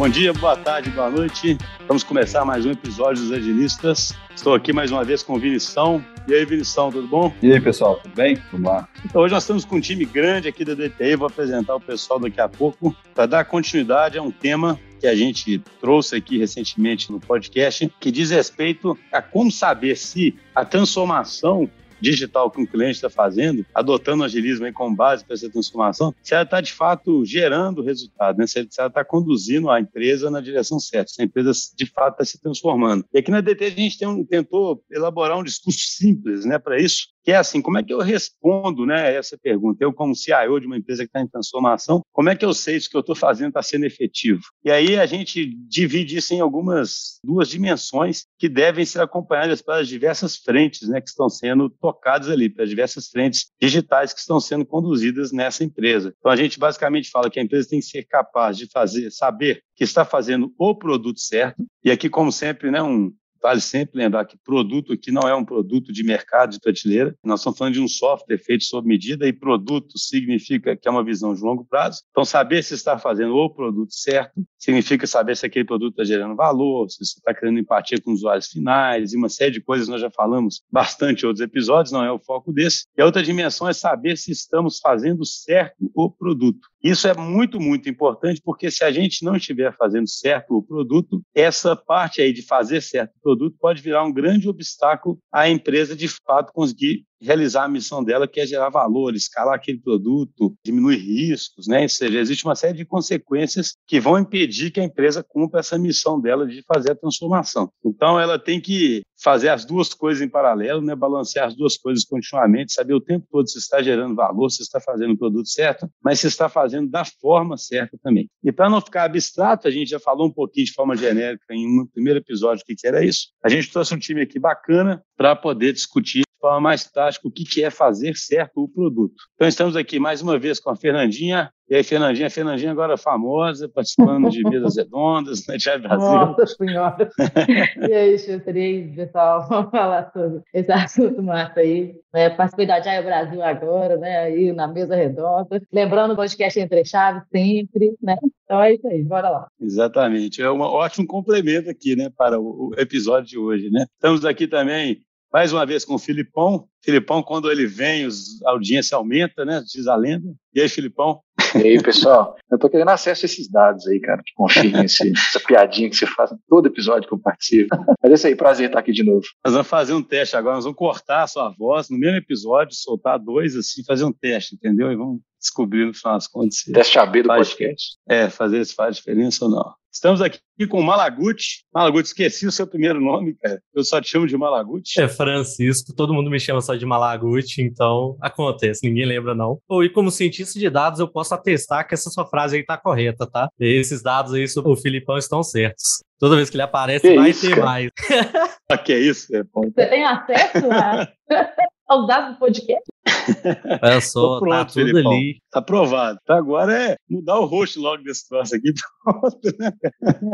Bom dia, boa tarde, boa noite. Vamos começar mais um episódio dos Agilistas. Estou aqui mais uma vez com o Vinição. E aí, Vinição, tudo bom? E aí, pessoal, tudo bem? Vamos lá. Então, hoje nós estamos com um time grande aqui da DTI. Vou apresentar o pessoal daqui a pouco para dar continuidade a um tema que a gente trouxe aqui recentemente no podcast, que diz respeito a como saber se a transformação digital que um cliente está fazendo, adotando o agilismo aí como base para essa transformação, se ela está de fato gerando resultado, né? se ela está conduzindo a empresa na direção certa, se a empresa de fato está se transformando. E aqui na DT a gente um, tentou elaborar um discurso simples né, para isso, que é assim, como é que eu respondo né, essa pergunta? Eu, como CIO de uma empresa que está em transformação, como é que eu sei se o que eu estou fazendo está sendo efetivo? E aí a gente divide isso em algumas duas dimensões que devem ser acompanhadas pelas diversas frentes né, que estão sendo tocadas ali, pelas diversas frentes digitais que estão sendo conduzidas nessa empresa. Então a gente basicamente fala que a empresa tem que ser capaz de fazer, saber que está fazendo o produto certo, e aqui, como sempre, né, um, Vale sempre lembrar que produto aqui não é um produto de mercado de prateleira. Nós estamos falando de um software feito sob medida e produto significa que é uma visão de longo prazo. Então, saber se está fazendo o produto certo significa saber se aquele produto está gerando valor, se você está criando empatia com os usuários finais e uma série de coisas nós já falamos bastante em outros episódios, não é o foco desse. E a outra dimensão é saber se estamos fazendo certo o produto. Isso é muito, muito importante, porque se a gente não estiver fazendo certo o produto, essa parte aí de fazer certo o produto pode virar um grande obstáculo à empresa de fato conseguir realizar a missão dela, que é gerar valor, escalar aquele produto, diminuir riscos, né? Ou seja, existe uma série de consequências que vão impedir que a empresa cumpra essa missão dela de fazer a transformação. Então, ela tem que fazer as duas coisas em paralelo, né? balancear as duas coisas continuamente, saber o tempo todo se está gerando valor, se está fazendo o produto certo, mas se está fazendo da forma certa também. E para não ficar abstrato, a gente já falou um pouquinho de forma genérica em um primeiro episódio o que, era isso. A gente trouxe um time aqui bacana para poder discutir forma mais tática o que, que é fazer certo o produto. Então, estamos aqui mais uma vez com a Fernandinha. E aí, Fernandinha, a Fernandinha agora famosa, participando de mesas redondas, né, de Brasil. Nossa Senhora! e aí, Chutri, pessoal, vamos falar sobre esse assunto massa aí. É, participei da Jaya Brasil agora, né, aí na mesa redonda. Lembrando o podcast Entre Chaves sempre, né? Então é isso aí, bora lá. Exatamente. É um ótimo complemento aqui, né, para o episódio de hoje, né? Estamos aqui também mais uma vez com o Filipão. Filipão, quando ele vem, a audiência aumenta, né? Diz a lenda. E aí, Filipão? E aí, pessoal? Eu tô querendo acesso a esses dados aí, cara, que confirmem essa piadinha que você faz em todo episódio que eu participo. Mas é isso aí, prazer estar aqui de novo. Nós vamos fazer um teste agora, nós vamos cortar a sua voz no mesmo episódio, soltar dois assim, fazer um teste, entendeu? E vamos descobrir no final das contas. Teste AB do podcast. É, fazer se faz diferença ou não. Estamos aqui com o Malaguti. Malaguti, esqueci o seu primeiro nome, cara. Eu só te chamo de Malaguti. É Francisco, todo mundo me chama só de Malaguti, então acontece, ninguém lembra não. Oh, e como cientista de dados, eu posso atestar que essa sua frase aí tá correta, tá? E esses dados aí sobre o Filipão estão certos. Toda vez que ele aparece, que vai isso, ter cara? mais. Ah, que é isso? É bom. Você tem acesso a... aos dados do podcast? Olha só, Tô pronto, tá tudo Filipão. ali. Tá aprovado. Então agora é mudar o rosto logo desse troço aqui. Pronto, né?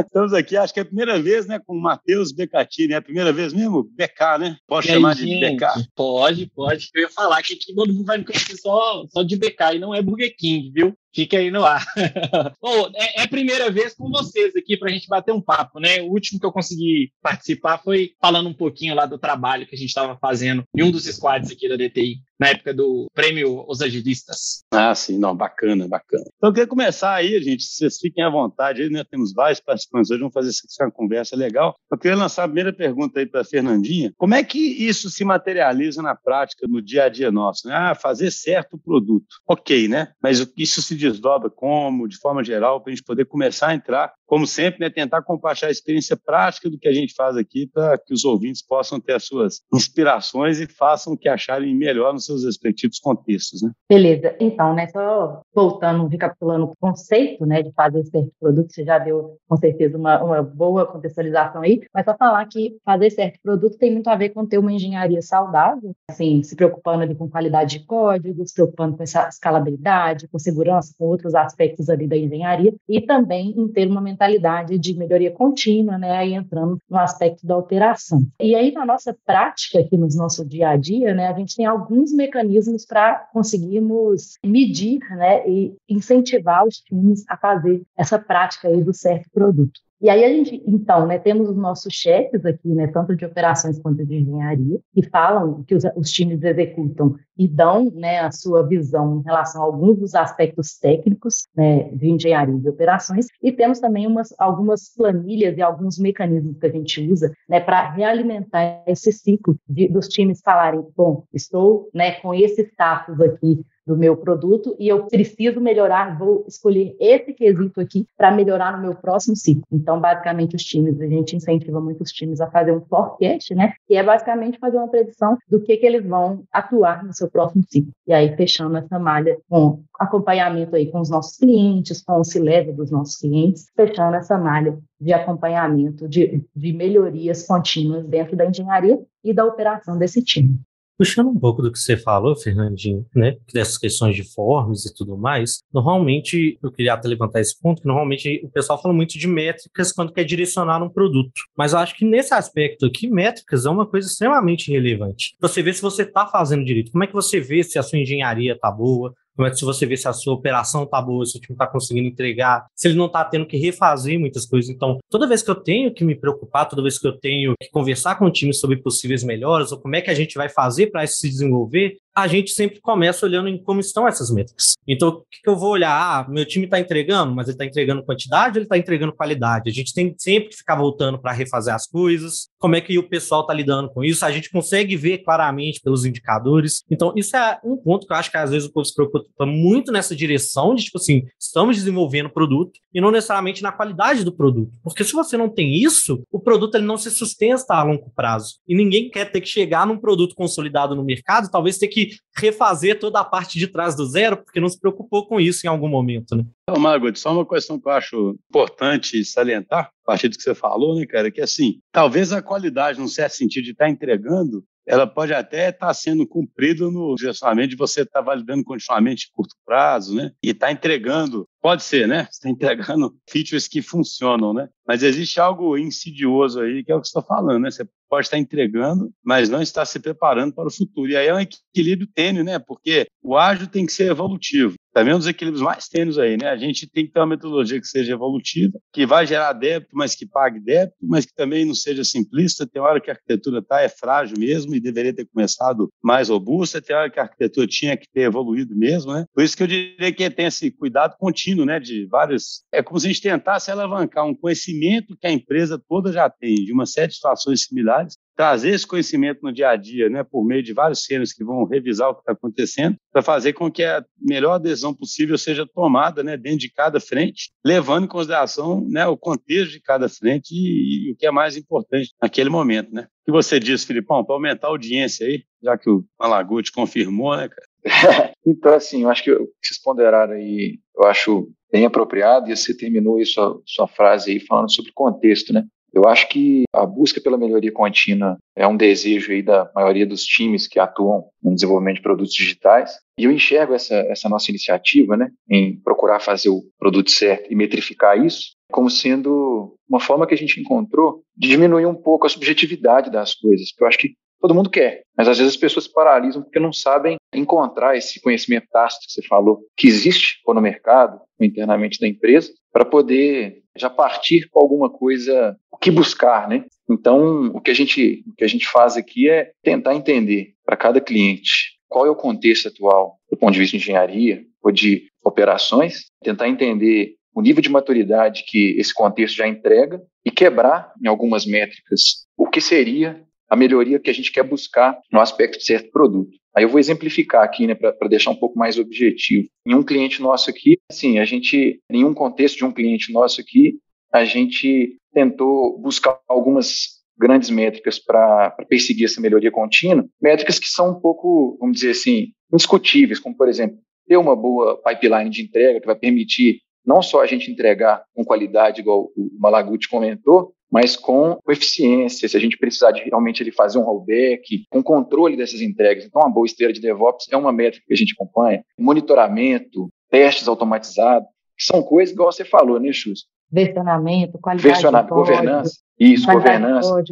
Estamos aqui, acho que é a primeira vez, né, com o Matheus Becatini. É a primeira vez mesmo? BK, né? Pode aí, chamar de gente? BK. Pode, pode. Eu ia falar que aqui todo mundo vai me conhecer só, só de BK e não é Burger King, viu? Fica aí no ar. Bom, é, é a primeira vez com vocês aqui para a gente bater um papo, né? O último que eu consegui participar foi falando um pouquinho lá do trabalho que a gente estava fazendo em um dos squads aqui da DTI, na época do prêmio Os Agilistas. Ah, sim, não, bacana, bacana. Então eu queria começar aí, gente, vocês fiquem à vontade aí, né? Temos vários participantes hoje, vamos fazer uma conversa legal. Eu queria lançar a primeira pergunta aí para a Fernandinha. Como é que isso se materializa na prática, no dia a dia nosso? Né? Ah, fazer certo o produto. Ok, né? Mas isso se desdobra como, de forma geral, para a gente poder começar a entrar, como sempre, né, tentar compartilhar a experiência prática do que a gente faz aqui para que os ouvintes possam ter as suas inspirações e façam o que acharem melhor nos seus respectivos contextos, né? Beleza. Então, né, só voltando, recapitulando o conceito, né, de fazer certo produto, você já deu, com certeza, uma, uma boa contextualização aí, mas só falar que fazer certo produto tem muito a ver com ter uma engenharia saudável, assim, se preocupando ali com qualidade de código, se preocupando com essa escalabilidade, com segurança, com outros aspectos ali da engenharia, e também em ter uma mentalidade de melhoria contínua, né, aí entrando no aspecto da alteração. E aí, na nossa prática aqui no nosso dia a dia, né, a gente tem alguns mecanismos para conseguirmos medir né, e incentivar os times a fazer essa prática aí do certo produto. E aí a gente, então, né, temos os nossos chefes aqui, né, tanto de operações quanto de engenharia, que falam que os, os times executam e dão, né, a sua visão em relação a alguns dos aspectos técnicos, né, de engenharia e de operações. E temos também umas, algumas planilhas e alguns mecanismos que a gente usa, né, para realimentar esse ciclo de, dos times falarem, bom, estou, né, com esse status aqui do meu produto e eu preciso melhorar, vou escolher esse quesito aqui para melhorar no meu próximo ciclo. Então, basicamente, os times, a gente incentiva muito os times a fazer um forecast, né? Que é basicamente fazer uma predição do que, que eles vão atuar no seu próximo ciclo. E aí, fechando essa malha com acompanhamento aí com os nossos clientes, com o CILEV dos nossos clientes, fechando essa malha de acompanhamento, de, de melhorias contínuas dentro da engenharia e da operação desse time. Puxando um pouco do que você falou, Fernandinho, né, dessas questões de formas e tudo mais, normalmente, eu queria até levantar esse ponto, que normalmente o pessoal fala muito de métricas quando quer direcionar um produto. Mas eu acho que nesse aspecto aqui, métricas é uma coisa extremamente relevante. Você vê se você está fazendo direito, como é que você vê se a sua engenharia está boa, como é que se você vê se a sua operação está boa, se o time está conseguindo entregar, se ele não está tendo que refazer muitas coisas. Então, toda vez que eu tenho que me preocupar, toda vez que eu tenho que conversar com o time sobre possíveis melhoras, ou como é que a gente vai fazer para isso se desenvolver, a gente sempre começa olhando em como estão essas métricas. Então, o que, que eu vou olhar? Ah, meu time está entregando, mas ele está entregando quantidade ou ele está entregando qualidade? A gente tem sempre que ficar voltando para refazer as coisas, como é que o pessoal está lidando com isso, a gente consegue ver claramente pelos indicadores. Então, isso é um ponto que eu acho que às vezes o povo se preocupa muito nessa direção de, tipo assim, estamos desenvolvendo produto e não necessariamente na qualidade do produto. Porque se você não tem isso, o produto ele não se sustenta a longo prazo. E ninguém quer ter que chegar num produto consolidado no mercado, talvez ter que refazer toda a parte de trás do zero, porque não se preocupou com isso em algum momento, né? Então, Margot, só uma questão que eu acho importante salientar, a partir do que você falou, né, cara, que assim, talvez a qualidade, num certo sentido, de estar tá entregando, ela pode até estar tá sendo cumprida no direcionamento de você estar tá validando continuamente em curto prazo, né? E estar entregando, pode ser, né? Você está entregando features que funcionam, né? Mas existe algo insidioso aí, que é o que você está falando, né? Você pode estar entregando, mas não está se preparando para o futuro. E aí é um equilíbrio tênue, né? Porque o ágil tem que ser evolutivo. Também é um dos equilíbrios mais tênues aí, né? A gente tem que ter uma metodologia que seja evolutiva, que vai gerar débito, mas que pague débito, mas que também não seja simplista. Tem hora que a arquitetura tá, é frágil mesmo e deveria ter começado mais robusta, tem hora que a arquitetura tinha que ter evoluído mesmo, né? Por isso que eu diria que tem esse cuidado contínuo, né? De vários... É como se a gente tentasse alavancar um conhecimento que a empresa toda já tem, de uma série de situações similares, trazer esse conhecimento no dia a dia, né, por meio de vários cenários que vão revisar o que está acontecendo, para fazer com que a melhor adesão possível seja tomada, né, dentro de cada frente, levando em consideração, né, o contexto de cada frente e, e o que é mais importante naquele momento, né. O que você diz, Filipão, para aumentar a audiência aí, já que o Malaguti confirmou, né, cara? então, assim, eu acho que vocês ponderaram aí, eu acho bem apropriado, e você terminou aí sua, sua frase aí falando sobre contexto, né? Eu acho que a busca pela melhoria contínua é um desejo aí da maioria dos times que atuam no desenvolvimento de produtos digitais. E eu enxergo essa, essa nossa iniciativa, né, em procurar fazer o produto certo e metrificar isso, como sendo uma forma que a gente encontrou de diminuir um pouco a subjetividade das coisas. Porque eu acho que todo mundo quer, mas às vezes as pessoas se paralisam porque não sabem encontrar esse conhecimento tácito que você falou, que existe ou no mercado, ou internamente da empresa, para poder já partir com alguma coisa, o que buscar, né? Então, o que a gente, o que a gente faz aqui é tentar entender para cada cliente qual é o contexto atual do ponto de vista de engenharia ou de operações, tentar entender o nível de maturidade que esse contexto já entrega e quebrar em algumas métricas o que seria a melhoria que a gente quer buscar no aspecto de certo produto. Aí eu vou exemplificar aqui, né, para deixar um pouco mais objetivo. Em um cliente nosso aqui, assim, a gente, em um contexto de um cliente nosso aqui, a gente tentou buscar algumas grandes métricas para perseguir essa melhoria contínua, métricas que são um pouco, vamos dizer assim, indiscutíveis, como, por exemplo, ter uma boa pipeline de entrega que vai permitir não só a gente entregar com qualidade, igual o Malaguti comentou, mas com eficiência, se a gente precisar de realmente ele fazer um rollback, com controle dessas entregas. Então, uma boa esteira de DevOps é uma métrica que a gente acompanha, monitoramento, testes automatizados, que são coisas igual você falou, né, Chus? Versionamento, qualidade Versionamento, governança, isso, governança.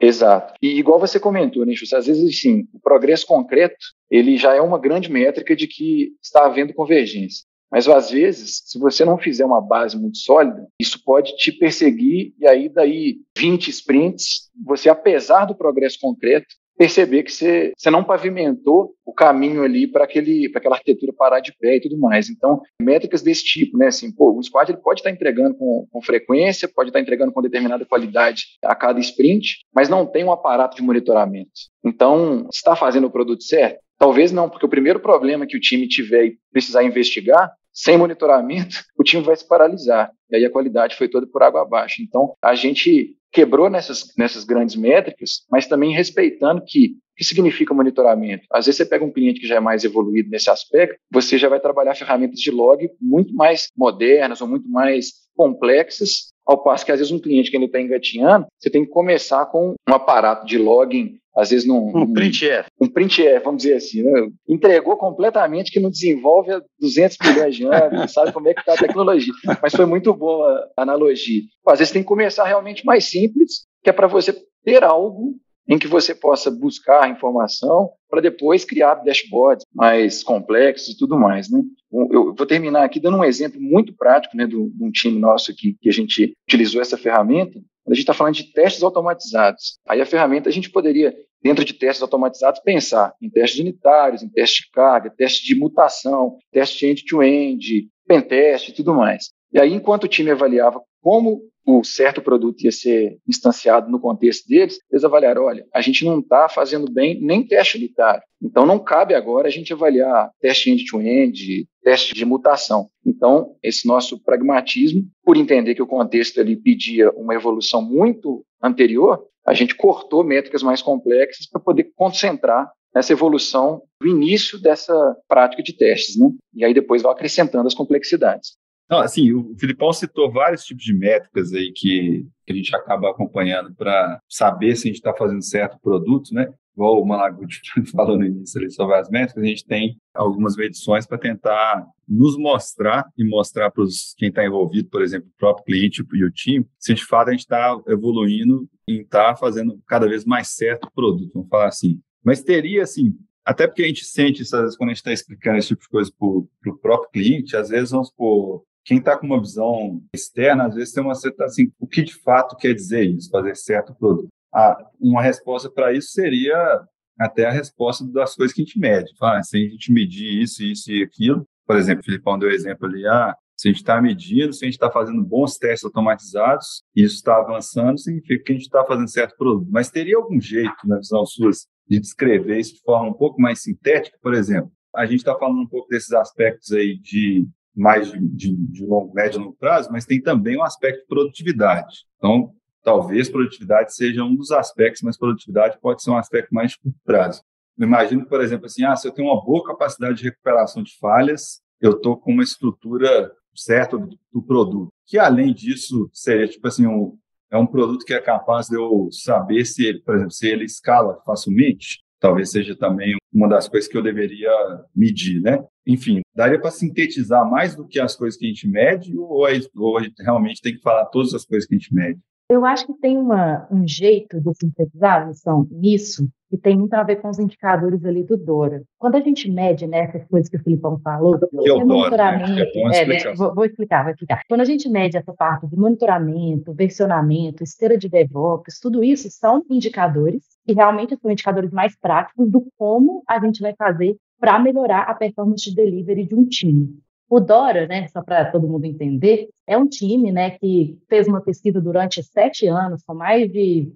Exato. E igual você comentou, né, Chus, às vezes, sim, o progresso concreto, ele já é uma grande métrica de que está havendo convergência. Mas às vezes, se você não fizer uma base muito sólida, isso pode te perseguir e aí daí 20 sprints, você apesar do progresso concreto, perceber que você, você não pavimentou o caminho ali para aquela arquitetura parar de pé e tudo mais. Então, métricas desse tipo, né? Assim, pô, o squad ele pode estar entregando com, com frequência, pode estar entregando com determinada qualidade a cada sprint, mas não tem um aparato de monitoramento. Então, está fazendo o produto certo? Talvez não, porque o primeiro problema que o time tiver e precisar investigar, sem monitoramento, o time vai se paralisar. E aí a qualidade foi toda por água abaixo. Então, a gente quebrou nessas, nessas grandes métricas, mas também respeitando que o que significa monitoramento? Às vezes você pega um cliente que já é mais evoluído nesse aspecto, você já vai trabalhar ferramentas de log muito mais modernas ou muito mais complexas, ao passo que às vezes um cliente que ainda está engatinhando, você tem que começar com um aparato de logging às vezes num, um print F. Um print F, vamos dizer assim, né? entregou completamente que não desenvolve há 200 milhões de anos, sabe como é que está a tecnologia. Mas foi muito boa a analogia. Às vezes tem que começar realmente mais simples, que é para você ter algo em que você possa buscar informação para depois criar dashboards mais complexos e tudo mais, né? Eu vou terminar aqui dando um exemplo muito prático, né, de um time nosso aqui que a gente utilizou essa ferramenta a gente está falando de testes automatizados, aí a ferramenta a gente poderia, dentro de testes automatizados, pensar em testes unitários, em testes de carga, testes de mutação, testes de end-to-end, pentest e tudo mais. E aí, enquanto o time avaliava como o certo produto ia ser instanciado no contexto deles, eles avaliaram, olha, a gente não está fazendo bem nem teste unitário. Então, não cabe agora a gente avaliar teste end-to-end, teste de mutação. Então, esse nosso pragmatismo, por entender que o contexto ali pedia uma evolução muito anterior, a gente cortou métricas mais complexas para poder concentrar nessa evolução do início dessa prática de testes, né? E aí depois vai acrescentando as complexidades. Não, assim, o Filipão citou vários tipos de métricas aí que, que a gente acaba acompanhando para saber se a gente está fazendo certo produto, né? Igual o Malaguti falou no início ali sobre as métricas, a gente tem algumas medições para tentar nos mostrar e mostrar para quem está envolvido, por exemplo, o próprio cliente e o time, se de fato a gente está evoluindo e está fazendo cada vez mais certo o produto, vamos falar assim. Mas teria, assim, até porque a gente sente às vezes, quando a gente está explicando esse tipo de coisa para o próprio cliente, às vezes, vamos por quem está com uma visão externa, às vezes tem uma certa assim, o que de fato quer dizer isso, fazer certo produto. Ah, uma resposta para isso seria até a resposta das coisas que a gente mede. Ah, se a gente medir isso, isso e aquilo, por exemplo, o Filipão deu exemplo ali, ah, se a gente está medindo, se a gente está fazendo bons testes automatizados, isso está avançando, significa que a gente está fazendo certo produto. Mas teria algum jeito, na visão sua, de descrever isso de forma um pouco mais sintética? Por exemplo, a gente está falando um pouco desses aspectos aí de mais de, de, de longo, médio e longo prazo, mas tem também um aspecto de produtividade. Então, talvez produtividade seja um dos aspectos, mas produtividade pode ser um aspecto mais de curto prazo. Eu imagino, por exemplo, assim, ah, se eu tenho uma boa capacidade de recuperação de falhas, eu estou com uma estrutura certa do, do, produto. Que além disso seria tipo assim um, é um produto que é capaz de eu saber se ele, por exemplo, se ele escala facilmente. Talvez seja também uma das coisas que eu deveria medir, né? Enfim, daria para sintetizar mais do que as coisas que a gente mede ou, é, ou realmente tem que falar todas as coisas que a gente mede? Eu acho que tem uma, um jeito de sintetizar missão nisso que tem muito a ver com os indicadores ali do Dora. Quando a gente mede né, essas coisas que o Filipão falou, que é monitoramento, né? é, vou, vou, explicar, vou explicar. Quando a gente mede essa parte de monitoramento, versionamento, esteira de DevOps, tudo isso são indicadores e realmente são indicadores mais práticos do como a gente vai fazer para melhorar a performance de delivery de um time. O Dora, né, só para todo mundo entender, é um time né, que fez uma pesquisa durante sete anos, com mais de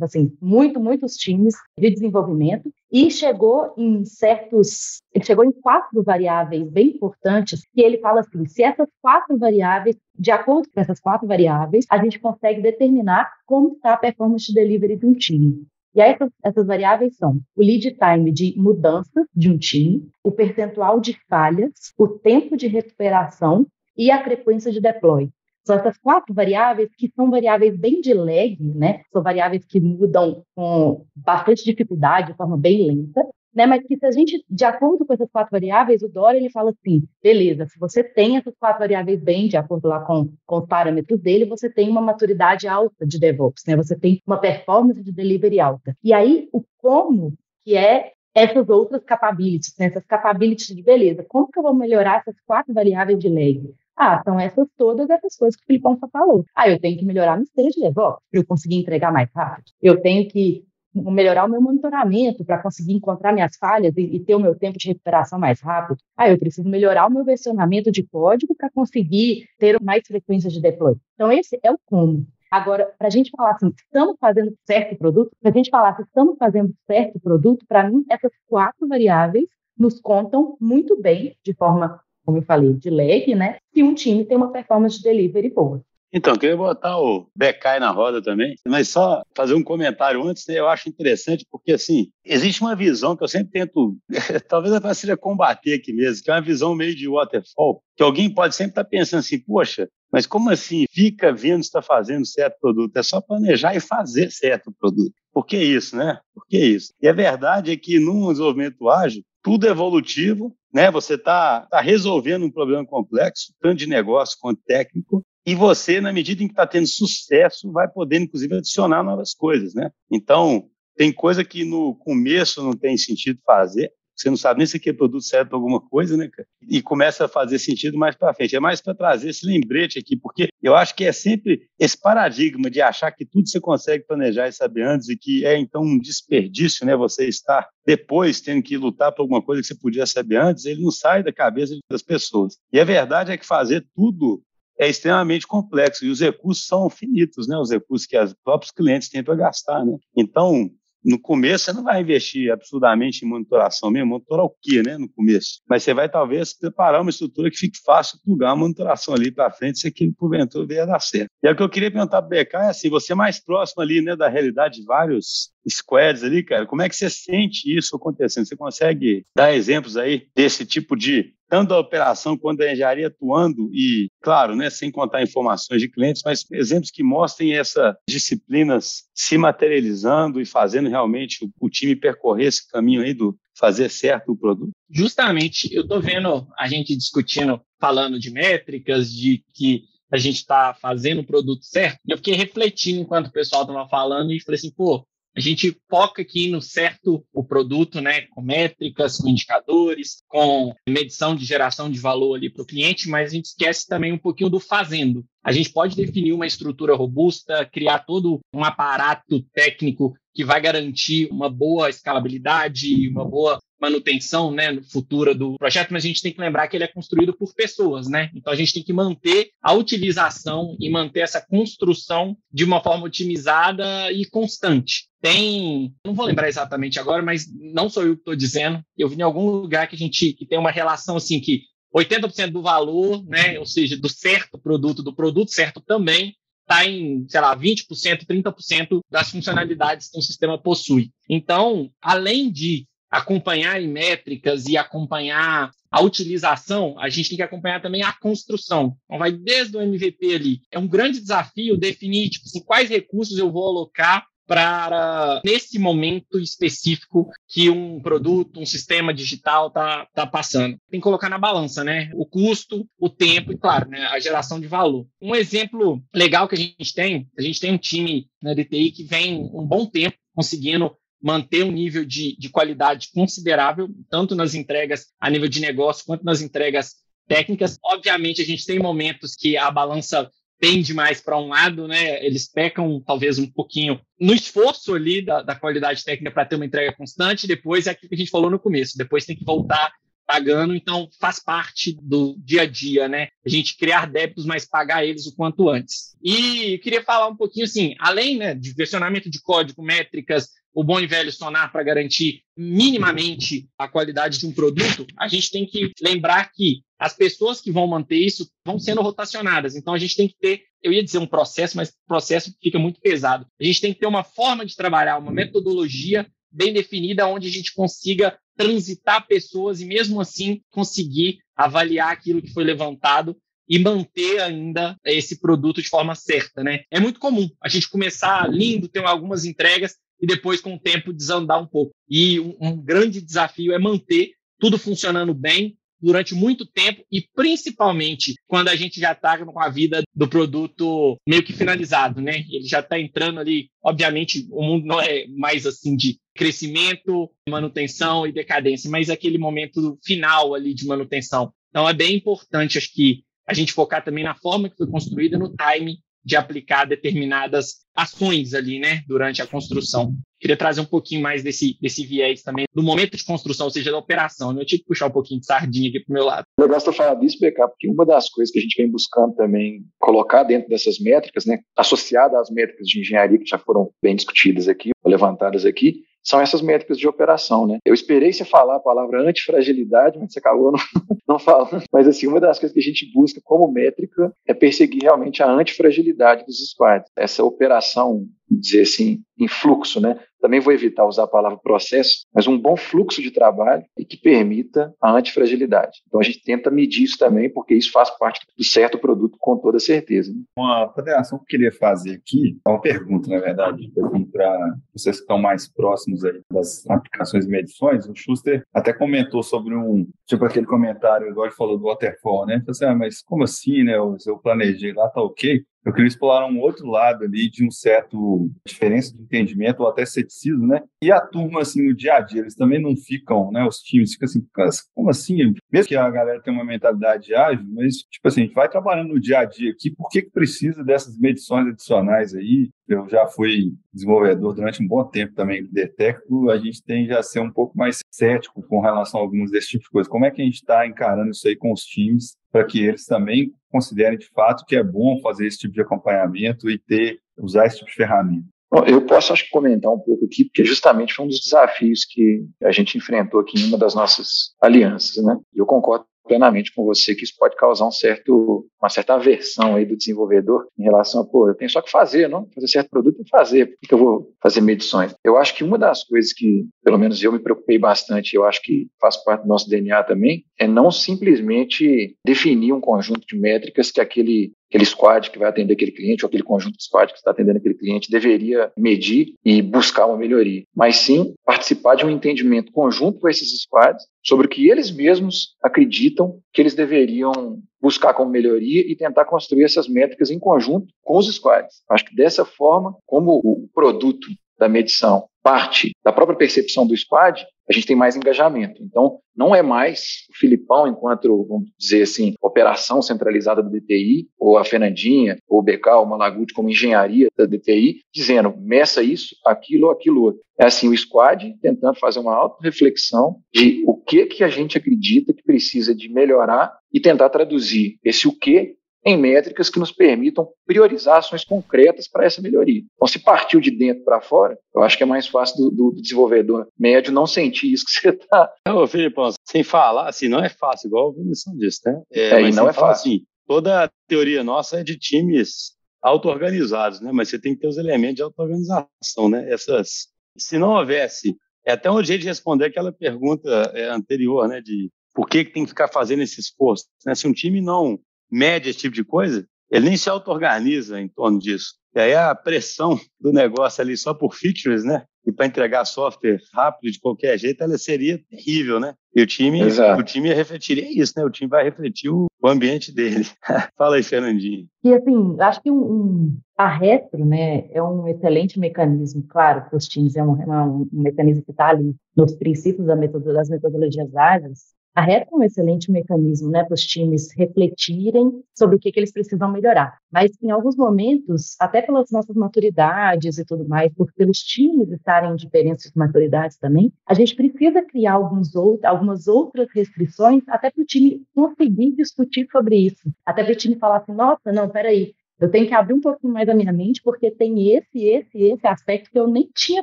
assim, muito, muitos times de desenvolvimento e chegou em certos, ele chegou em quatro variáveis bem importantes que ele fala assim, se essas quatro variáveis, de acordo com essas quatro variáveis, a gente consegue determinar como está a performance de delivery de um time. E aí essas, essas, variáveis são o lead time de mudança de um time, o percentual de falhas, o tempo de recuperação e a frequência de deploy. São essas quatro variáveis que são variáveis bem de lag, né? São variáveis que mudam com bastante dificuldade, de forma bem lenta. Né? Mas que se a gente, de acordo com essas quatro variáveis, o Dora ele fala assim, beleza, se você tem essas quatro variáveis bem, de acordo lá com, com os parâmetros dele, você tem uma maturidade alta de DevOps, né? Você tem uma performance de delivery alta. E aí, o como que é essas outras capabilities, né? essas capabilities de beleza. Como que eu vou melhorar essas quatro variáveis de lag? Ah, são essas todas essas coisas que o Filipão só falou. Ah, eu tenho que melhorar no esteja de DevOps para eu conseguir entregar mais rápido. Eu tenho que melhorar o meu monitoramento para conseguir encontrar minhas falhas e, e, ter o meu tempo de recuperação mais rápido. Ah, eu preciso melhorar o meu versionamento de código para conseguir ter mais frequência de deploy. Então, esse é o como. Agora, para a gente falar assim, estamos fazendo certo produto, para a gente falar se estamos fazendo certo produto, para mim, essas quatro variáveis nos contam muito bem, de forma, como eu falei, de lag, né? Se um time tem uma performance de delivery boa. Então, queria botar o Becai na roda também, mas só fazer um comentário antes, né? eu acho interessante, porque assim, existe uma visão que eu sempre tento, talvez a seja combater aqui mesmo, que é uma visão meio de waterfall, que alguém pode sempre estar pensando assim, poxa, mas como assim? Fica vendo se está fazendo certo produto. É só planejar e fazer certo produto. Por que isso, né? Por que isso? E a verdade é que num desenvolvimento ágil, tudo é evolutivo, né? Você está tá resolvendo um problema complexo, tanto de negócio quanto técnico, e você, na medida em que está tendo sucesso, vai poder, inclusive, adicionar novas coisas, né? Então, tem coisa que no começo não tem sentido fazer, você não sabe nem se aquele produto serve para alguma coisa, né, cara? E começa a fazer sentido mais para frente. É mais para trazer esse lembrete aqui, porque eu acho que é sempre esse paradigma de achar que tudo você consegue planejar e saber antes e que é então um desperdício, né? Você estar depois tendo que lutar por alguma coisa que você podia saber antes, ele não sai da cabeça das pessoas. E a verdade é que fazer tudo é extremamente complexo e os recursos são finitos, né? Os recursos que os próprios clientes têm para gastar, né? Então, no começo você não vai investir absurdamente em monitoração mesmo, monitorar o quê, né, no começo? Mas você vai talvez preparar uma estrutura que fique fácil plugar a monitoração ali para frente, se aquilo porventura vier a dar certo. E é o que eu queria perguntar para o BK é assim, você é mais próximo ali, né, da realidade de vários squads ali, cara, como é que você sente isso acontecendo? Você consegue dar exemplos aí desse tipo de tanto da operação quanto da engenharia atuando e, claro, né, sem contar informações de clientes, mas exemplos que mostrem essas disciplinas se materializando e fazendo realmente o, o time percorrer esse caminho aí do fazer certo o produto? Justamente, eu estou vendo a gente discutindo, falando de métricas, de que a gente está fazendo o produto certo. E eu fiquei refletindo enquanto o pessoal estava falando e falei assim, pô, a gente foca aqui no certo o produto, né, com métricas, com indicadores, com medição de geração de valor ali para o cliente, mas a gente esquece também um pouquinho do fazendo. A gente pode definir uma estrutura robusta, criar todo um aparato técnico que vai garantir uma boa escalabilidade, uma boa manutenção né, futura do projeto, mas a gente tem que lembrar que ele é construído por pessoas, né? Então a gente tem que manter a utilização e manter essa construção de uma forma otimizada e constante. Tem, não vou lembrar exatamente agora, mas não sou eu que estou dizendo. Eu vi em algum lugar que a gente que tem uma relação assim que 80% do valor, né, ou seja, do certo produto, do produto certo também, está em, sei lá, 20%, 30% das funcionalidades que um sistema possui. Então, além de acompanhar em métricas e acompanhar a utilização, a gente tem que acompanhar também a construção. Então, vai desde o MVP ali. É um grande desafio definir tipo, assim, quais recursos eu vou alocar para nesse momento específico que um produto, um sistema digital está tá passando. Tem que colocar na balança, né? O custo, o tempo e, claro, né, a geração de valor. Um exemplo legal que a gente tem, a gente tem um time na DTI que vem um bom tempo conseguindo manter um nível de, de qualidade considerável, tanto nas entregas a nível de negócio quanto nas entregas técnicas. Obviamente, a gente tem momentos que a balança pende mais para um lado, né? Eles pecam talvez um pouquinho no esforço ali da, da qualidade técnica para ter uma entrega constante. Depois é aquilo que a gente falou no começo. Depois tem que voltar pagando, então faz parte do dia a dia, né? A gente criar débitos, mas pagar eles o quanto antes. E queria falar um pouquinho assim, além né, de versionamento de código, métricas, o bom e velho sonar para garantir minimamente a qualidade de um produto, a gente tem que lembrar que as pessoas que vão manter isso vão sendo rotacionadas. Então a gente tem que ter, eu ia dizer um processo, mas processo fica muito pesado. A gente tem que ter uma forma de trabalhar, uma metodologia bem definida onde a gente consiga transitar pessoas e mesmo assim conseguir avaliar aquilo que foi levantado e manter ainda esse produto de forma certa, né? É muito comum a gente começar lindo, ter algumas entregas e depois, com o tempo, desandar um pouco. E um, grande desafio é manter tudo funcionando bem durante muito tempo e principalmente quando a gente já está com a vida do produto meio que finalizado, né? Ele já está entrando ali, obviamente, o mundo não é mais assim de crescimento, manutenção e decadência, mas aquele momento final ali de manutenção. Então é bem importante, acho que a gente focar também na forma que foi construída, no time de aplicar determinadas ações ali, né, durante a construção. Queria trazer um pouquinho mais desse, desse viés também, do momento de construção, ou seja, da operação. Né? Eu tive que puxar um pouquinho de sardinha aqui para o meu lado. Eu gosto de falar disso, BK, porque uma das coisas que a gente vem buscando também colocar dentro dessas métricas, né, associada às métricas de engenharia que já foram bem discutidas aqui, levantadas aqui, são essas métricas de operação, né? Eu esperei você falar a palavra antifragilidade, mas você acabou não, não falando. Mas, assim, uma das coisas que a gente busca como métrica é perseguir realmente a antifragilidade dos squads. Essa operação, dizer assim, em fluxo, né? Também vou evitar usar a palavra processo, mas um bom fluxo de trabalho e que permita a antifragilidade. Então a gente tenta medir isso também, porque isso faz parte do certo produto com toda certeza. Né? Uma ponderação que eu queria fazer aqui, é uma pergunta, na verdade, para vocês que estão mais próximos aí das aplicações e medições, o Schuster até comentou sobre um, tipo aquele comentário, igual ele falou do waterfall, né? Falou assim, ah, mas como assim, né? Eu planejei lá, tá ok eu queria explorar um outro lado ali de um certo diferença de entendimento ou até ceticismo, né? E a turma, assim, no dia a dia, eles também não ficam, né? Os times ficam assim, como assim? Mesmo que a galera tenha uma mentalidade ágil, mas, tipo assim, a gente vai trabalhando no dia a dia aqui, por que, que precisa dessas medições adicionais aí? Eu já fui desenvolvedor durante um bom tempo também de técnico, a gente tende a ser um pouco mais cético com relação a alguns desses tipos de coisas. Como é que a gente está encarando isso aí com os times para que eles também considerem de fato que é bom fazer esse tipo de acompanhamento e ter usar esse tipo de ferramenta? Eu posso, acho comentar um pouco aqui, porque justamente foi um dos desafios que a gente enfrentou aqui em uma das nossas alianças, né? Eu concordo plenamente com você que isso pode causar um certo, uma certa aversão aí do desenvolvedor em relação a, pô, eu tenho só que fazer, não? Fazer certo produto e fazer, por que eu vou fazer medições? Eu acho que uma das coisas que, pelo menos eu me preocupei bastante, eu acho que faz parte do nosso DNA também, é não simplesmente definir um conjunto de métricas que aquele aquele squad que vai atender aquele cliente ou aquele conjunto de squad que está atendendo aquele cliente deveria medir e buscar uma melhoria, mas sim participar de um entendimento conjunto com esses squads sobre o que eles mesmos acreditam que eles deveriam buscar como melhoria e tentar construir essas métricas em conjunto com os squads. Acho que dessa forma, como o produto da medição parte da própria percepção do squad, a gente tem mais engajamento. Então, não é mais o Filipão, enquanto, vamos dizer assim, operação centralizada do DTI, ou a Fernandinha, ou o ou o Malaguti, como engenharia da DTI, dizendo, meça isso, aquilo aquilo outro. É assim, o squad tentando fazer uma auto-reflexão de o que, que a gente acredita que precisa de melhorar e tentar traduzir esse o que em métricas que nos permitam priorizar ações concretas para essa melhoria. Então, se partiu de dentro para fora, eu acho que é mais fácil do, do, do desenvolvedor médio não sentir isso que você está. Ô, Felipe, sem falar, assim, não é fácil, igual a Vinícius disse, né? É, é não é fácil. Assim, toda a teoria nossa é de times auto-organizados, né? Mas você tem que ter os elementos de auto-organização, né? Essas, se não houvesse, é até um jeito de responder aquela pergunta é, anterior, né? De por que, que tem que ficar fazendo esse esforço? Né? Se um time não mede esse tipo de coisa, ele nem se auto-organiza em torno disso. E aí a pressão do negócio ali só por features, né? E para entregar software rápido de qualquer jeito, ela seria terrível, né? E o time, o time refletiria isso, né? O time vai refletir o, o ambiente dele. Fala aí, Fernandinho. E assim, acho que um, um, a retro, né, é um excelente mecanismo, claro, para os times, é um, é um, um mecanismo que está ali nos princípios da metodologia, das metodologias ágeis, a reta é um excelente mecanismo né, para os times refletirem sobre o que, que eles precisam melhorar. Mas, em alguns momentos, até pelas nossas maturidades e tudo mais, por pelos times estarem em diferentes maturidades também, a gente precisa criar alguns outros, algumas outras restrições até para o time conseguir discutir sobre isso. Até para o time falar assim, nossa, não, peraí, eu tenho que abrir um pouquinho mais a minha mente, porque tem esse, esse, esse aspecto que eu nem tinha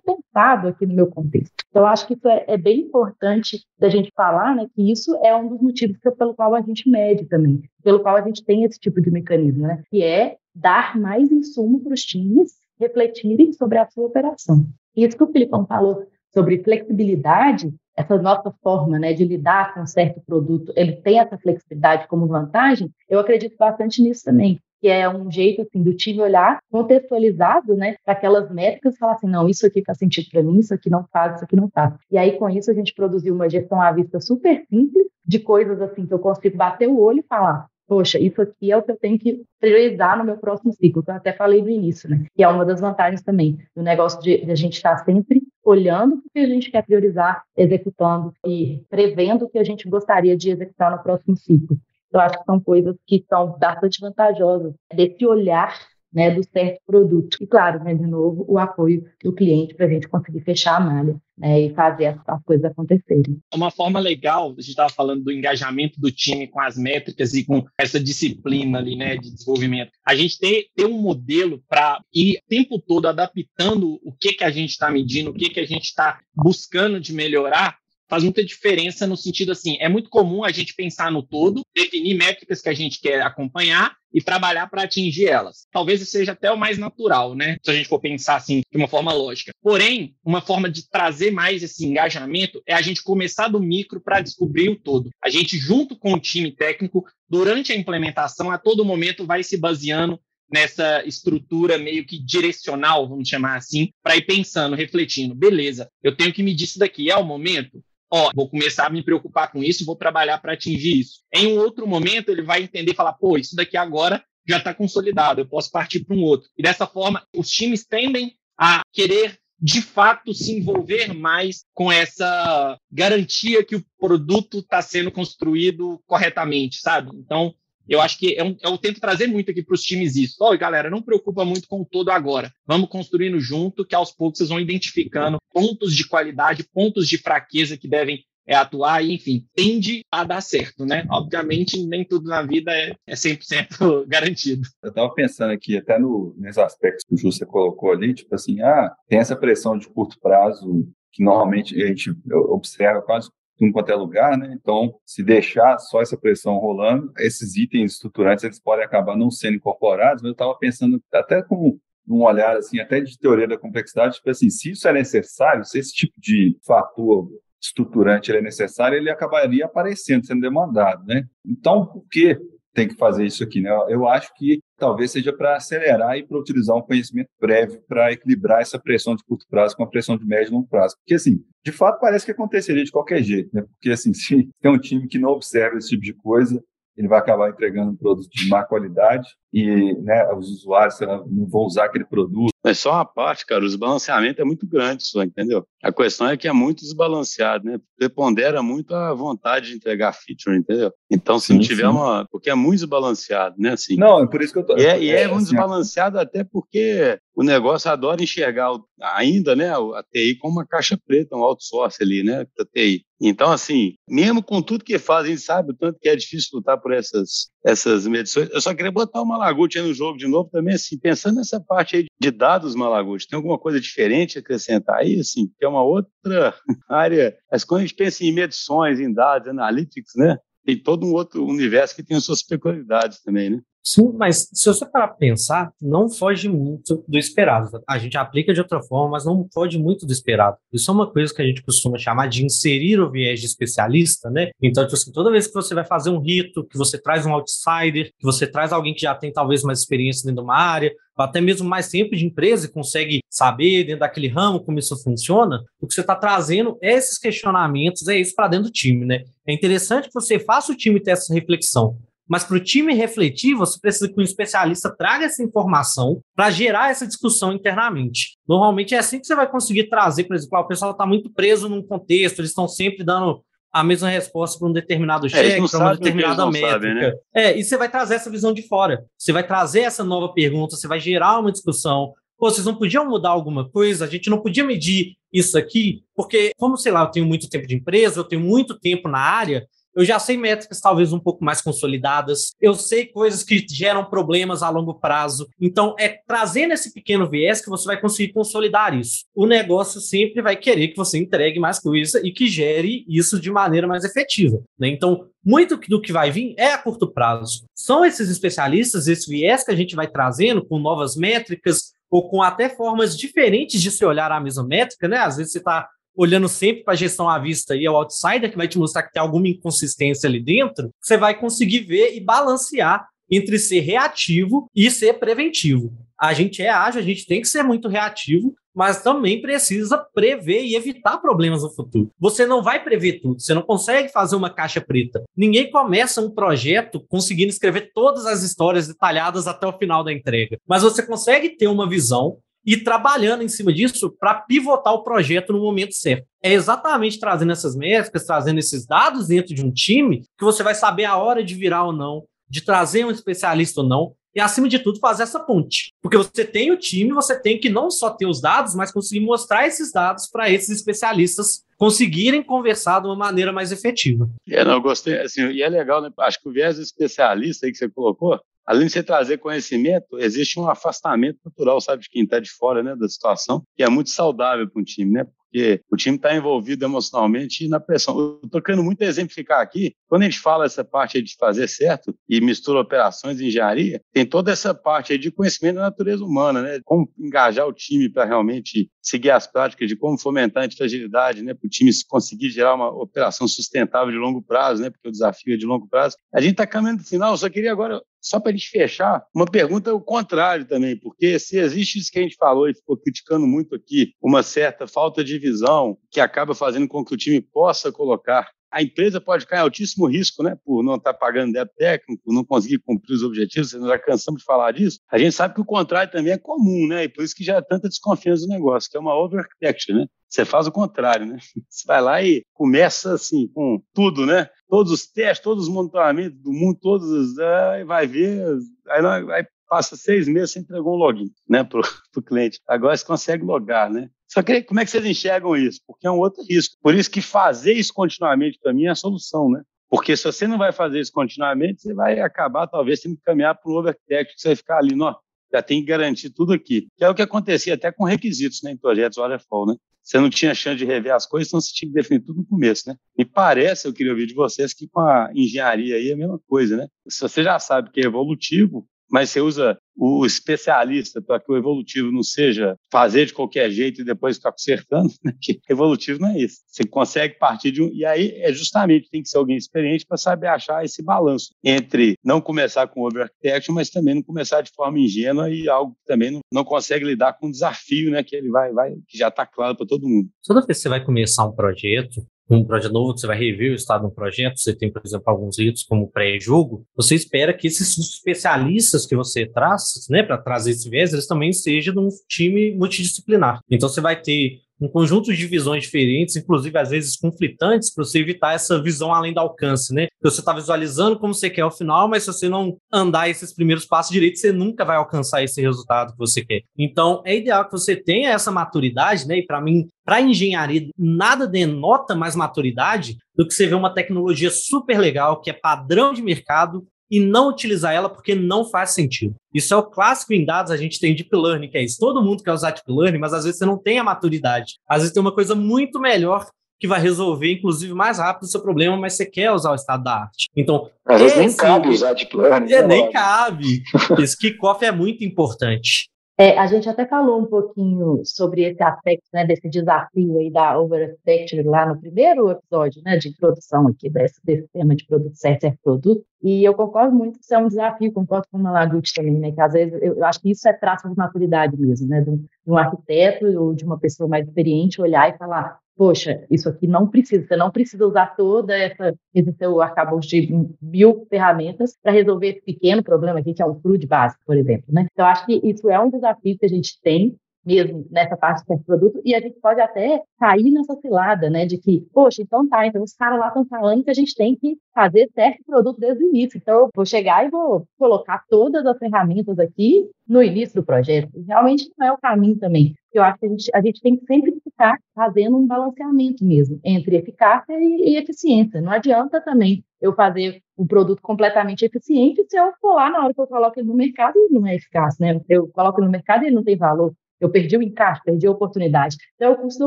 pensado aqui no meu contexto. Então, acho que isso é, é bem importante da gente falar, né, que isso é um dos motivos pelo qual a gente mede também, pelo qual a gente tem esse tipo de mecanismo, né, que é dar mais insumo para os times refletirem sobre a sua operação. Isso que o Filipão falou sobre flexibilidade, essa nossa forma né, de lidar com um certo produto, ele tem essa flexibilidade como vantagem, eu acredito bastante nisso também. Que é um jeito assim do time olhar contextualizado, né, para aquelas métricas e falar assim, não, isso aqui faz sentido para mim, isso aqui não faz, isso aqui não faz. E aí com isso a gente produziu uma gestão à vista super simples de coisas assim que eu consigo bater o olho e falar, poxa, isso aqui é o que eu tenho que priorizar no meu próximo ciclo, que eu até falei no início, né? E é uma das vantagens também do negócio de, de a gente estar sempre olhando o que a gente quer priorizar, executando e prevendo o que a gente gostaria de executar no próximo ciclo. Eu acho que são coisas que são bastante vantajosas desse olhar né, do certo produto. E, claro, né, de novo, o apoio do cliente para a gente conseguir fechar a malha né, e fazer as, as, coisas acontecerem. Uma forma legal, a gente estava falando do engajamento do time com as métricas e com essa disciplina ali, né, de desenvolvimento. A gente tem, tem um modelo para ir o tempo todo adaptando o que, que a gente está medindo, o que, que a gente está buscando de melhorar faz muita diferença no sentido assim, é muito comum a gente pensar no todo, definir métricas que a gente quer acompanhar e trabalhar para atingir elas. Talvez seja até o mais natural, né? Se a gente for pensar assim de uma forma lógica. Porém, uma forma de trazer mais esse engajamento é a gente começar do micro para descobrir o todo. A gente junto com o time técnico, durante a implementação, a todo momento vai se baseando nessa estrutura meio que direcional, vamos chamar assim, para ir pensando, refletindo, beleza, eu tenho que medir isso daqui, é o momento? Ó, vou começar a me preocupar com isso, vou trabalhar para atingir isso. Em um outro momento, ele vai entender e falar, pô, isso daqui agora já está consolidado, eu posso partir para um outro. E dessa forma, os times tendem a querer de fato se envolver mais com essa garantia que o produto está sendo construído corretamente, sabe? Então, eu acho que é um, eu tento trazer muito aqui para os times isso. Olha, galera, não preocupa muito com o todo agora. Vamos construindo junto, que aos poucos vocês vão identificando pontos de qualidade, pontos de fraqueza que devem é, atuar, e, enfim, tende a dar certo, né? Obviamente, nem tudo na vida é, é 100% garantido. Eu estava pensando aqui, até no, nesses aspectos que o Júlio colocou ali, tipo assim, ah, tem essa pressão de curto prazo que normalmente a gente observa quase tudo quanto é lugar, né? Então, se deixar só essa pressão rolando, esses itens estruturantes eles podem acabar não sendo incorporados. Mas eu estava pensando até como um olhar assim, até de teoria da complexidade, tipo assim, se isso é necessário, se esse tipo de fator estruturante ele é necessário, ele acabaria aparecendo, sendo demandado, né? Então, por que tem que fazer isso aqui, né? Eu acho que talvez seja para acelerar e para utilizar um conhecimento prévio para equilibrar essa pressão de curto prazo com a pressão de médio e longo prazo. Porque, assim, de fato parece que aconteceria de qualquer jeito, né? Porque, assim, se tem um time que não observa esse tipo de coisa, ele vai acabar entregando um produto de má qualidade e né, os usuários não vão usar aquele produto. É só uma parte, cara, o desbalanceamento é muito grande só, entendeu? A questão é que é muito desbalanceado, né? Depondera muito a vontade de entregar feature, entendeu? Então, se sim, não tiver sim. uma... Porque é muito desbalanceado, né? Assim, não, é por isso que eu tô... E é, e é, é muito assim, desbalanceado até porque o negócio adora enxergar ainda, né, a TI como uma caixa preta, um outsource ali, né, da TI. Então, assim, mesmo com tudo que fazem, sabe o tanto que é difícil lutar por essas, essas medições. Eu só queria botar o Malaguti no jogo de novo também, assim, pensando nessa parte aí de dados, Malaguti, tem alguma coisa diferente a acrescentar aí, assim, que é uma outra área. Mas quando a gente pensa em medições, em dados, analytics, né, tem todo um outro universo que tem as suas peculiaridades também, né? Sim, mas se você parar para pensar, não foge muito do esperado. A gente aplica de outra forma, mas não foge muito do esperado. Isso é uma coisa que a gente costuma chamar de inserir o viés de especialista, né? Então, tipo assim, toda vez que você vai fazer um rito, que você traz um outsider, que você traz alguém que já tem talvez mais experiência dentro de uma área, até mesmo mais tempo de empresa e consegue saber dentro daquele ramo como isso funciona, o que você está trazendo é esses questionamentos, é isso para dentro do time, né? É interessante que você faça o time ter essa reflexão. Mas para o time refletir, você precisa que um especialista traga essa informação para gerar essa discussão internamente. Normalmente é assim que você vai conseguir trazer, por exemplo, ah, o pessoal está muito preso num contexto, eles estão sempre dando a mesma resposta para um determinado é, cheque, para uma determinada métrica. Sabem, né? É, e você vai trazer essa visão de fora. Você vai trazer essa nova pergunta, você vai gerar uma discussão. Pô, vocês não podiam mudar alguma coisa? A gente não podia medir isso aqui? Porque, como, sei lá, eu tenho muito tempo de empresa, eu tenho muito tempo na área, eu já sei métricas talvez um pouco mais consolidadas, eu sei coisas que geram problemas a longo prazo. Então, é trazendo esse pequeno viés que você vai conseguir consolidar isso. O negócio sempre vai querer que você entregue mais coisa e que gere isso de maneira mais efetiva. Né? Então, muito do que vai vir é a curto prazo. São esses especialistas, esse viés que a gente vai trazendo com novas métricas, ou com até formas diferentes de se olhar a mesma métrica, né? Às vezes você está olhando sempre para a gestão à vista e ao outsider, que vai te mostrar que tem alguma inconsistência ali dentro, você vai conseguir ver e balancear entre ser reativo e ser preventivo. A gente é ágil, a gente tem que ser muito reativo, mas também precisa prever e evitar problemas no futuro. Você não vai prever tudo, você não consegue fazer uma caixa preta. Ninguém começa um projeto conseguindo escrever todas as histórias detalhadas até o final da entrega, mas você consegue ter uma visão e trabalhando em cima disso para pivotar o projeto no momento certo. É exatamente trazendo essas métricas, trazendo esses dados dentro de um time que você vai saber a hora de virar ou não, de trazer um especialista ou não, e, acima de tudo, fazer essa ponte. Porque você tem o time, você tem que não só ter os dados, mas conseguir mostrar esses dados para esses especialistas conseguirem conversar de uma maneira mais efetiva. É, não, eu gostei, assim, e é legal, né? Acho que o viés especialista aí que você colocou, além de você trazer conhecimento, existe um afastamento natural, sabe, de quem está de fora, né, da situação, que é muito saudável para um time, né? Porque o time está envolvido emocionalmente e na pressão. Estou querendo muito exemplificar aqui, quando a gente fala essa parte de fazer certo e mistura operações e engenharia, tem toda essa parte de conhecimento da natureza humana, né? Como engajar o time para realmente seguir as práticas de como fomentar a antifragilidade, né? Para o time conseguir gerar uma operação sustentável de longo prazo, né? Porque o desafio é de longo prazo. A gente está caminhando para final, eu só queria agora só para a gente fechar, uma pergunta o contrário também, porque se existe isso que a gente falou e ficou criticando muito aqui, uma certa falta de visão que acaba fazendo com que o time possa colocar a empresa pode cair em altíssimo risco, né, por não estar tá pagando débito técnico, não conseguir cumprir os objetivos, nós já cansamos de falar disso. A gente sabe que o contrário também é comum, né, e por isso que já é tanta desconfiança do negócio, que é uma over-architecture, né? Você faz o contrário, né? Você vai lá e começa assim, com tudo, né? Todos os testes, todos os monitoramentos do mundo, todos os. Aí vai ver, aí, aí passa seis meses sem entregar um login né, para o cliente. Agora você consegue logar, né? Só que como é que vocês enxergam isso? Porque é um outro risco. Por isso que fazer isso continuamente, para mim, é a solução, né? Porque se você não vai fazer isso continuamente, você vai acabar, talvez, tendo que caminhar para um overtech, que você vai ficar ali, não, já tem que garantir tudo aqui. Que é o que acontecia até com requisitos né, em projetos waterfall, né? Você não tinha chance de rever as coisas, então você tinha que definir tudo no começo, né? Me parece, eu queria ouvir de vocês, que com a engenharia aí é a mesma coisa, né? Se você já sabe que é evolutivo, mas você usa o especialista para que o evolutivo não seja fazer de qualquer jeito e depois ficar consertando, né? que evolutivo não é isso. Você consegue partir de um. E aí é justamente tem que ser alguém experiente para saber achar esse balanço entre não começar com over architecture, mas também não começar de forma ingênua e algo que também não, não consegue lidar com o desafio, né? Que ele vai, vai que já está claro para todo mundo. Toda vez que você vai começar um projeto, um projeto novo, você vai rever o estado do projeto, você tem, por exemplo, alguns ritos como pré-jogo, você espera que esses especialistas que você traz, né, para trazer esse viés, eles também sejam de um time multidisciplinar. Então você vai ter um conjunto de visões diferentes, inclusive às vezes conflitantes, para você evitar essa visão além do alcance, né? Porque você está visualizando como você quer o final, mas se você não andar esses primeiros passos direitos, você nunca vai alcançar esse resultado que você quer. Então, é ideal que você tenha essa maturidade, né? E para mim, para engenharia, nada denota mais maturidade do que você ver uma tecnologia super legal, que é padrão de mercado, e não utilizar ela porque não faz sentido. Isso é o clássico em dados, a gente tem deep learning, que é isso. Todo mundo quer usar deep learning, mas às vezes você não tem a maturidade. Às vezes tem uma coisa muito melhor que vai resolver, inclusive, mais rápido o seu problema, mas você quer usar o estado da arte. Então, às vezes nem cabe usar deep learning. É, né, nem cabe. Esse kickoff é muito importante. É, a gente até falou um pouquinho sobre esse aspecto, né, desse desafio aí da over-architecture lá no primeiro episódio, né, de introdução aqui desse, desse tema de produto certo, certo produto, e eu concordo muito que isso é um desafio, concordo com o Malaguti também, né, que às vezes eu, eu, acho que isso é traço de maturidade mesmo, né, de um, de um arquiteto ou de uma pessoa mais experiente olhar e falar, poxa, isso aqui não precisa, você não precisa usar toda essa, esse seu arcabouço de mil ferramentas para resolver esse pequeno problema aqui, que é o crude básico, por exemplo, né? Então, acho que isso é um desafio que a gente tem mesmo nessa parte de produto, e a gente pode até cair nessa cilada, né, de que, poxa, então tá, então os caras lá estão falando que a gente tem que fazer certo produto desde o início, então eu vou chegar e vou colocar todas as ferramentas aqui no início do projeto. Realmente não é o caminho também. Eu acho que a gente, a gente tem que sempre ficar fazendo um balanceamento mesmo entre eficácia e, e eficiência. Não adianta também eu fazer um produto completamente eficiente se eu for lá na hora que eu coloco ele no mercado e não é eficaz, né? Eu coloco no mercado e ele não tem valor. Eu perdi o encaixe, perdi a oportunidade. Então, é o custo da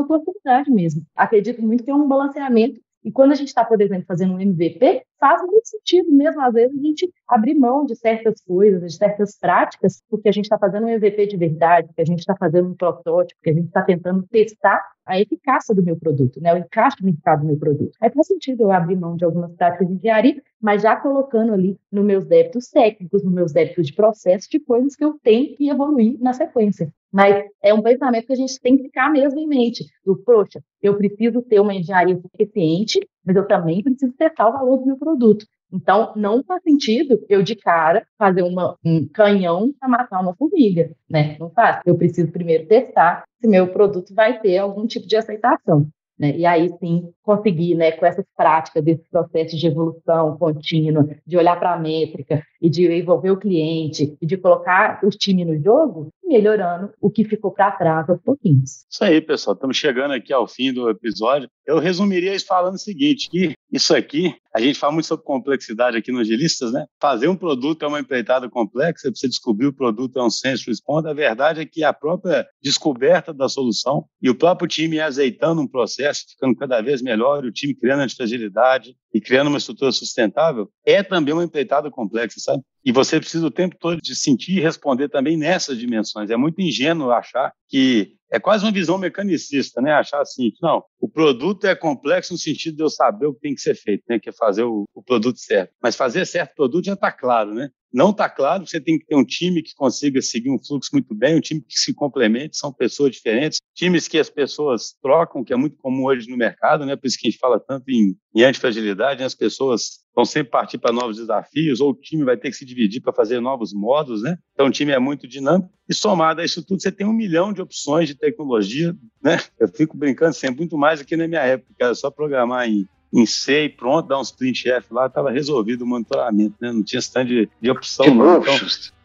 oportunidade mesmo. Acredito muito que é um balanceamento E quando a gente está, por exemplo, fazendo um MVP, faz muito sentido mesmo, às vezes, a gente abrir mão de certas coisas, de certas práticas, porque a gente está fazendo um MVP de verdade, porque a gente está fazendo um protótipo, porque a gente está tentando testar a eficácia do meu produto, né, o encaixe no mercado do meu produto. Aí faz sentido eu abrir mão de algumas práticas de engenharia, mas já colocando ali nos meus débitos técnicos, nos meus débitos de processo, de coisas que eu tenho que evoluir na sequência. Mas é um pensamento que a gente tem que ficar mesmo em mente. Do, poxa, eu preciso ter uma engenharia eficiente, mas eu também preciso testar o valor do meu produto. Então, não faz sentido eu, de cara, fazer uma, um canhão para matar uma formiga, né? Não faz. Eu preciso primeiro testar se meu produto vai ter algum tipo de aceitação. Né? E aí sim conseguir, né, com essas práticas, desse processo de evolução contínua, de olhar para a métrica e de envolver o cliente e de colocar o time no jogo, melhorando o que ficou para trás aos pouquinhos. Isso aí, pessoal. Estamos chegando aqui ao fim do episódio. Eu resumiria isso falando o seguinte, que isso aqui, a gente fala muito sobre complexidade aqui no Agilistas, né? Fazer um produto é uma empreitada complexa, você descobrir o produto é um sense response. A verdade é que a própria descoberta da solução e o próprio time azeitando um processo, ficando cada vez melhor, e o time criando a fragilidade e criando uma estrutura sustentável, é também uma empreitada complexa, sabe? E você precisa o tempo todo de sentir e responder também nessas dimensões. É muito ingênuo achar que é quase uma visão mecanicista, né? Achar assim, não, o produto é complexo no sentido de eu saber o que tem que ser feito, né? Que é fazer o, o produto certo. Mas fazer certo produto já está claro, né? Não está claro, você tem que ter um time que consiga seguir um fluxo muito bem, um time que se complemente, são pessoas diferentes, times que as pessoas trocam, que é muito comum hoje no mercado, né? Por isso que a gente fala tanto em, em antifragilidade, né? as pessoas vão sempre partir para novos desafios, ou o time vai ter que se dividir para fazer novos modos, né? Então o time é muito dinâmico. E somado a isso tudo, você tem um milhão de opções de tecnologia, né? Eu fico brincando sempre, muito mais aqui na minha época, era só programar em em C e pronto, dar uns printf lá, estava resolvido o monitoramento, né? Não tinha esse tanto de, de opção. Que não. Então,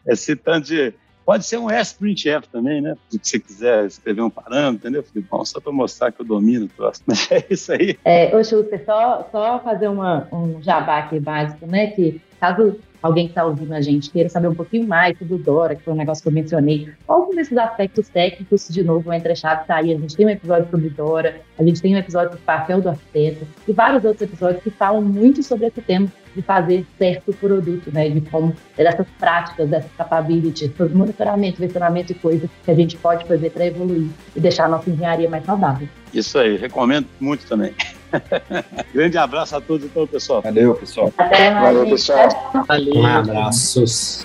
esse tanto de. Pode ser um S-printf também, né? Se você quiser escrever um parâmetro, entendeu? Bom, só para mostrar que eu domino o próximo. Mas é isso aí. É, ô, só, só fazer uma, um jabá aqui básico, né? Que caso alguém que está ouvindo a gente queira saber um pouquinho mais sobre o Dora, que foi um negócio que eu mencionei, alguns desses aspectos técnicos, de novo, o Entrechado está aí. A gente tem um episódio sobre Dora, a gente tem um episódio sobre papel do arquiteto e vários outros episódios que falam muito sobre esse tema de fazer certo produto, né? De como dessas práticas, dessas capabilities, monitoramento, versionamento e coisas que a gente pode fazer para evoluir e deixar a nossa engenharia mais saudável. Isso aí, recomendo muito também. Grande abraço a todos, então, pessoal. Valeu, pessoal. Até mais. Valeu, pessoal. Valeu. Um abraços.